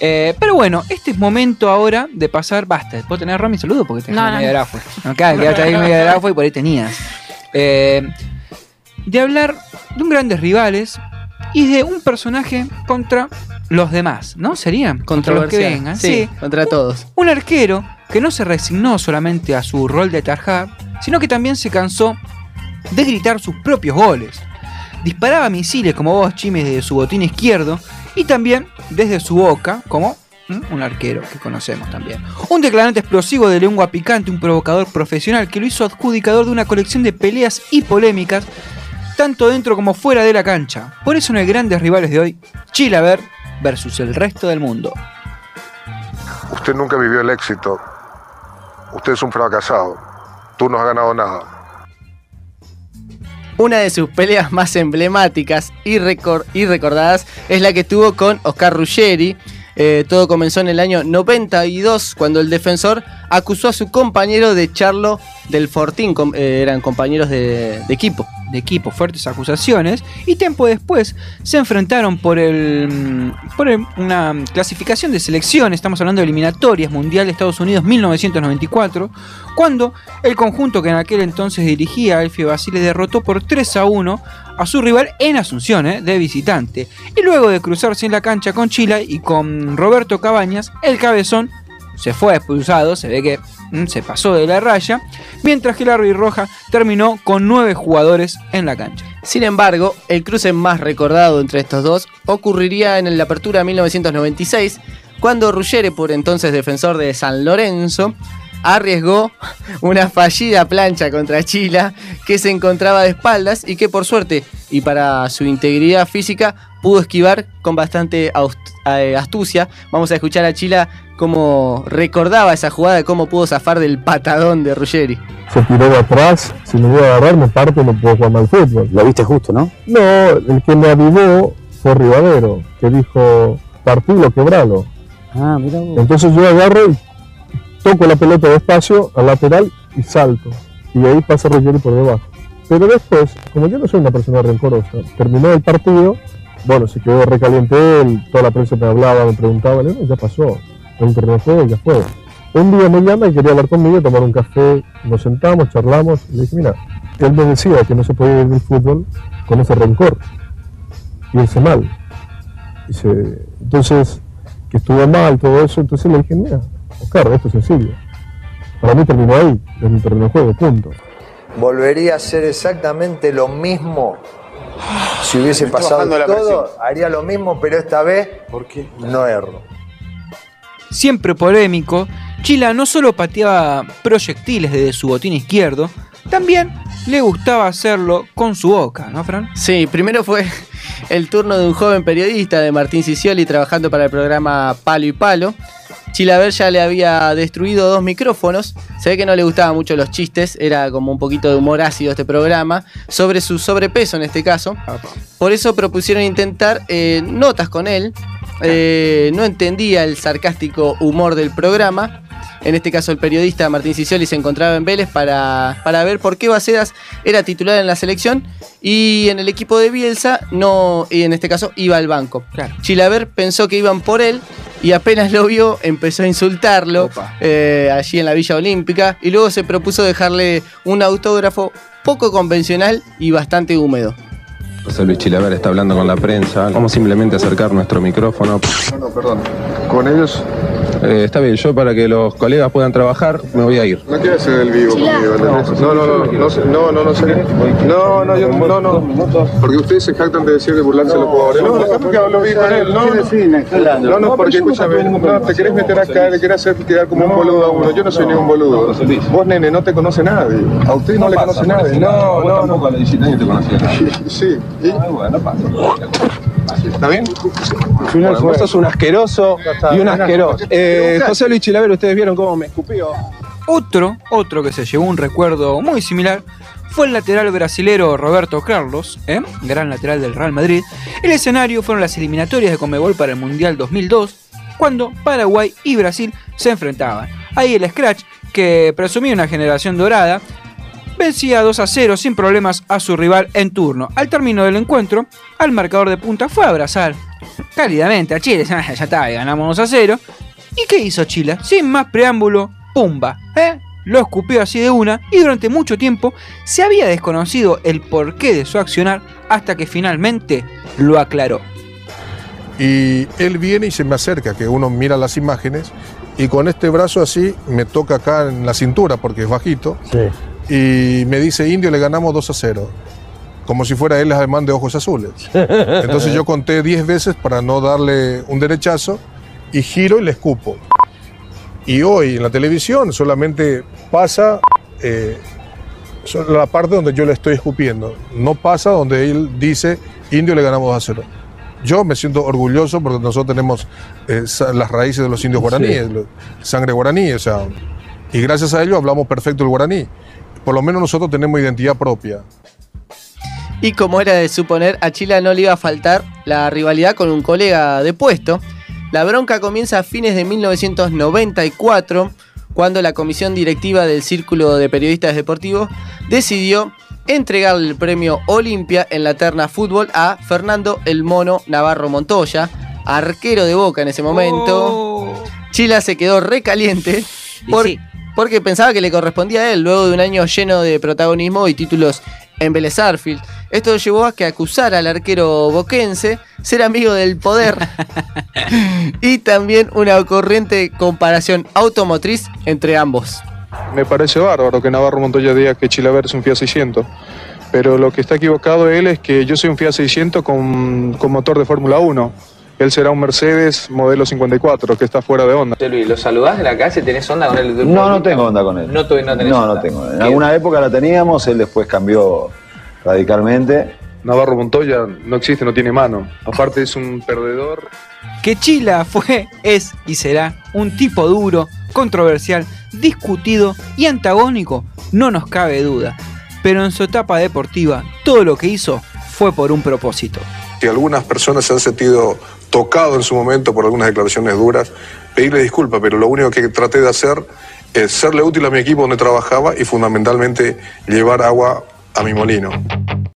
Eh, pero bueno, este es momento ahora de pasar. Basta, ¿puedo tener Romy saludo? Porque te No, no, medio grafo. No, claro, quedaste ahí medio grafo y por ahí tenías. Eh, de hablar de un grandes rivales y de un personaje contra los demás, ¿no? Serían contra los que vengan. Sí, contra todos. Un arquero que no se resignó solamente a su rol de tarjar, sino que también se cansó de gritar sus propios goles. Disparaba misiles como vos, Chimes, desde su botín izquierdo y también desde su boca, como un arquero que conocemos también. Un declarante explosivo de lengua picante, un provocador profesional que lo hizo adjudicador de una colección de peleas y polémicas, tanto dentro como fuera de la cancha. Por eso en el grandes rivales de hoy, Chilaver versus el resto del mundo. Usted nunca vivió el éxito. Usted es un fracasado. Tú no has ganado nada. Una de sus peleas más emblemáticas y, recor- y recordadas es la que tuvo con Oscar Ruggeri. Eh, todo comenzó en el año 92 cuando el defensor acusó a su compañero de echarlo del Fortín. Eh, eran compañeros de equipo. De equipo, fuertes acusaciones, y tiempo después se enfrentaron por, el, mm, por una clasificación de selección, estamos hablando de eliminatorias Mundial de Estados Unidos 1994, cuando el conjunto que en aquel entonces dirigía Elfio Basile derrotó por 3 a 1 a su rival en Asunción, eh, de visitante, y luego de cruzarse en la cancha con Chile y con Roberto Cabañas, el cabezón se fue expulsado, se ve que se pasó de la raya, mientras que Larry Roja terminó con nueve jugadores en la cancha. Sin embargo, el cruce más recordado entre estos dos ocurriría en la apertura 1996, cuando Ruggeri, por entonces defensor de San Lorenzo, arriesgó una fallida plancha contra Chila que se encontraba de espaldas y que por suerte y para su integridad física pudo esquivar con bastante aust- eh, astucia. Vamos a escuchar a Chila cómo recordaba esa jugada, cómo pudo zafar del patadón de Ruggeri. se tiró de atrás, si me voy a agarrar me parto y no puedo jugar mal fútbol. Lo viste justo, ¿no? No, el que me avivó fue Rivadero, que dijo, partilo, quebralo. Ah, mira vos. Entonces yo agarro y toco la pelota despacio al lateral y salto. Y ahí pasa Ruggeri por debajo. Pero después, como yo no soy una persona rencorosa, terminó el partido, bueno, se quedó recaliente él, toda la prensa me hablaba, me preguntaba, ya pasó, el de juego ya fue. Un día me llama y quería hablar conmigo, tomar un café, nos sentamos, charlamos, y le dije, mira, él me decía que no se podía vivir el fútbol con ese rencor, irse mal. Dice, entonces, que estuvo mal, todo eso, entonces le dije, mira, Oscar, esto es sencillo. Para mí terminó ahí, en el terreno de juego, punto. Volvería a hacer exactamente lo mismo si hubiese pasado todo. Haría lo mismo, pero esta vez no erro. Siempre polémico, Chila no solo pateaba proyectiles desde su botín izquierdo, también le gustaba hacerlo con su boca, ¿no, Fran? Sí, primero fue el turno de un joven periodista de Martín Sicioli trabajando para el programa Palo y Palo. Chilaver ya le había destruido dos micrófonos. Se ve que no le gustaban mucho los chistes, era como un poquito de humor ácido este programa, sobre su sobrepeso en este caso. Por eso propusieron intentar eh, notas con él. Eh, no entendía el sarcástico humor del programa. En este caso, el periodista Martín Sicioli se encontraba en Vélez para, para ver por qué Bacedas era titular en la selección y en el equipo de Bielsa no, y en este caso iba al banco. Chilaver pensó que iban por él y apenas lo vio empezó a insultarlo eh, allí en la Villa Olímpica y luego se propuso dejarle un autógrafo poco convencional y bastante húmedo. José Luis Chilaver está hablando con la prensa. Vamos simplemente a acercar nuestro micrófono. No, no, perdón. ¿Con ellos? Eh, está bien, yo para que los colegas puedan trabajar me voy a ir. No quiero hacer el vivo conmigo, ¿entendés? No, no, no, no, no, sé- no, no, no, sé. no, no, yo, no, no, porque ustedes se jactan de decir de burlarse los jugadores. No, déjame que hablo bien con él, no, no, no, porque escúchame, no, te querés meter acá, le querés hacer quedar como un boludo a uno, yo no soy ningún boludo. Vos, nene, no te conoce nadie, a usted no le conoce nadie, no, no, no. a los 17 años te conocía. Sí, ¿y? bueno, pasa. ¿Está bien? Bueno, vos sos un asqueroso y un asqueroso. Eh, José Luis Chilaver, ustedes vieron cómo me escupió. Otro, otro que se llevó un recuerdo muy similar fue el lateral brasilero Roberto Carlos, ¿eh? gran lateral del Real Madrid. El escenario fueron las eliminatorias de Comebol para el Mundial 2002, cuando Paraguay y Brasil se enfrentaban. Ahí el Scratch, que presumía una generación dorada, vencía 2 a 0 sin problemas a su rival en turno. Al término del encuentro, al marcador de punta fue a abrazar cálidamente a Chile. "Ah, Ya está, ganamos 2 a 0. ¿Y qué hizo Chile? Sin más preámbulo, pumba, ¿eh? Lo escupió así de una y durante mucho tiempo se había desconocido el porqué de su accionar hasta que finalmente lo aclaró. Y él viene y se me acerca, que uno mira las imágenes, y con este brazo así me toca acá en la cintura, porque es bajito, y me dice, Indio, le ganamos 2 a 0. Como si fuera él además de ojos azules. Entonces yo conté 10 veces para no darle un derechazo, y giro y le escupo. Y hoy en la televisión solamente pasa eh, la parte donde yo le estoy escupiendo. No pasa donde él dice, Indio le ganamos 2 a 0. Yo me siento orgulloso porque nosotros tenemos eh, las raíces de los indios guaraníes, lo- sangre guaraní, o sea, y gracias a ello hablamos perfecto el guaraní. Por lo menos nosotros tenemos identidad propia. Y como era de suponer, a Chile no le iba a faltar la rivalidad con un colega de puesto. La bronca comienza a fines de 1994, cuando la comisión directiva del Círculo de Periodistas Deportivos decidió entregarle el premio Olimpia en la terna fútbol a Fernando El Mono Navarro Montoya, arquero de Boca en ese momento. Chila se quedó recaliente por- porque pensaba que le correspondía a él luego de un año lleno de protagonismo y títulos en Vélez Sarsfield. Esto llevó a que acusara al arquero boquense ser amigo del poder y también una corriente comparación automotriz entre ambos. Me parece bárbaro que Navarro Montoya diga que Chilaver es un Fiat 600. Pero lo que está equivocado él es que yo soy un Fiat 600 con, con motor de Fórmula 1. Él será un Mercedes modelo 54, que está fuera de onda. Luis, ¿lo saludás de la calle? ¿Tenés onda con él? No, no tengo onda con él. No, tuve- no tenés No, onda. no tengo. En ¿Qué? alguna época la teníamos, él después cambió radicalmente. Navarro Montoya no existe, no tiene mano. Aparte es un perdedor. Que Chila fue, es y será un tipo duro, controversial, discutido y antagónico, no nos cabe duda. Pero en su etapa deportiva, todo lo que hizo fue por un propósito. Si algunas personas se han sentido tocados en su momento por algunas declaraciones duras, pedirle disculpas, pero lo único que traté de hacer es serle útil a mi equipo donde trabajaba y fundamentalmente llevar agua a mi molino.